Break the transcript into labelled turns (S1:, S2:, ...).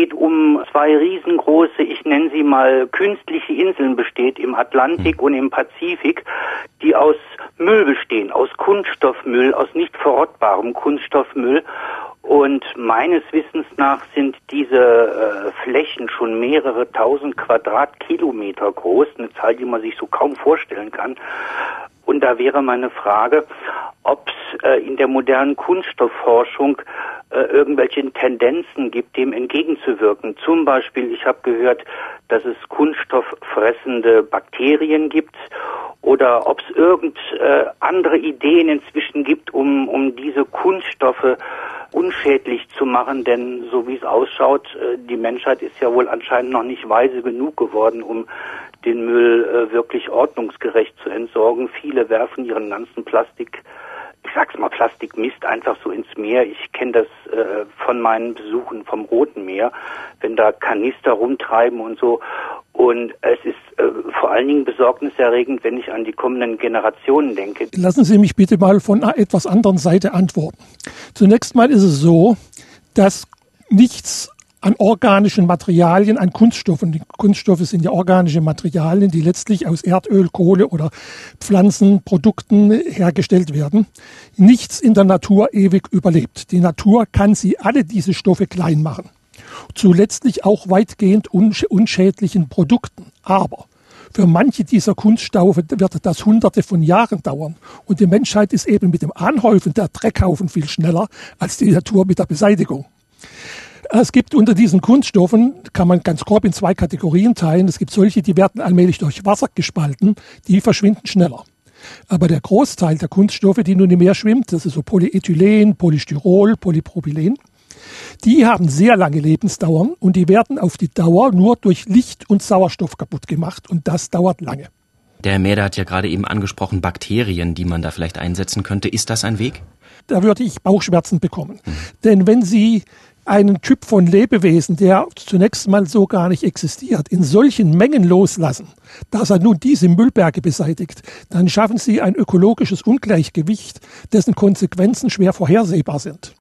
S1: geht um zwei riesengroße, ich nenne sie mal künstliche Inseln besteht im Atlantik mhm. und im Pazifik, die aus Müll bestehen, aus Kunststoffmüll, aus nicht verrottbarem Kunststoffmüll. Und meines Wissens nach sind diese äh, Flächen schon mehrere tausend Quadratkilometer groß, eine Zahl, die man sich so kaum vorstellen kann. Und da wäre meine Frage, ob es äh, in der modernen Kunststoffforschung äh, irgendwelche Tendenzen gibt, dem entgegenzuwirken. Zum Beispiel, ich habe gehört, dass es kunststofffressende Bakterien gibt oder ob es irgend äh, andere Ideen inzwischen gibt, um, um diese Kunststoffe unschädlich zu machen, denn so wie es ausschaut, äh, die Menschheit ist ja wohl anscheinend noch nicht weise genug geworden, um den Müll äh, wirklich ordnungsgerecht zu entsorgen. Viele werfen ihren ganzen Plastik ich sag's mal, Plastikmist einfach so ins Meer. Ich kenne das äh, von meinen Besuchen vom Roten Meer, wenn da Kanister rumtreiben und so. Und es ist allen Dingen besorgniserregend, wenn ich an die kommenden Generationen denke.
S2: Lassen Sie mich bitte mal von einer etwas anderen Seite antworten. Zunächst mal ist es so, dass nichts an organischen Materialien, an Kunststoffen. Die Kunststoffe sind ja organische Materialien, die letztlich aus Erdöl, Kohle oder Pflanzenprodukten hergestellt werden. Nichts in der Natur ewig überlebt. Die Natur kann sie alle diese Stoffe klein machen. Zu letztlich auch weitgehend unschädlichen Produkten. Aber für manche dieser Kunststoffe wird das hunderte von Jahren dauern. Und die Menschheit ist eben mit dem Anhäufen der Dreckhaufen viel schneller als die Natur mit der Beseitigung. Es gibt unter diesen Kunststoffen, kann man ganz grob in zwei Kategorien teilen. Es gibt solche, die werden allmählich durch Wasser gespalten, die verschwinden schneller. Aber der Großteil der Kunststoffe, die nun im Meer schwimmt, das ist so Polyethylen, Polystyrol, Polypropylen, die haben sehr lange Lebensdauern und die werden auf die Dauer nur durch Licht und Sauerstoff kaputt gemacht und das dauert lange.
S3: Der Herr Mäder hat ja gerade eben angesprochen Bakterien, die man da vielleicht einsetzen könnte. Ist das ein Weg?
S2: Da würde ich Bauchschmerzen bekommen. Mhm. Denn wenn Sie einen Typ von Lebewesen, der zunächst mal so gar nicht existiert, in solchen Mengen loslassen, dass er nun diese Müllberge beseitigt, dann schaffen sie ein ökologisches Ungleichgewicht, dessen Konsequenzen schwer vorhersehbar sind.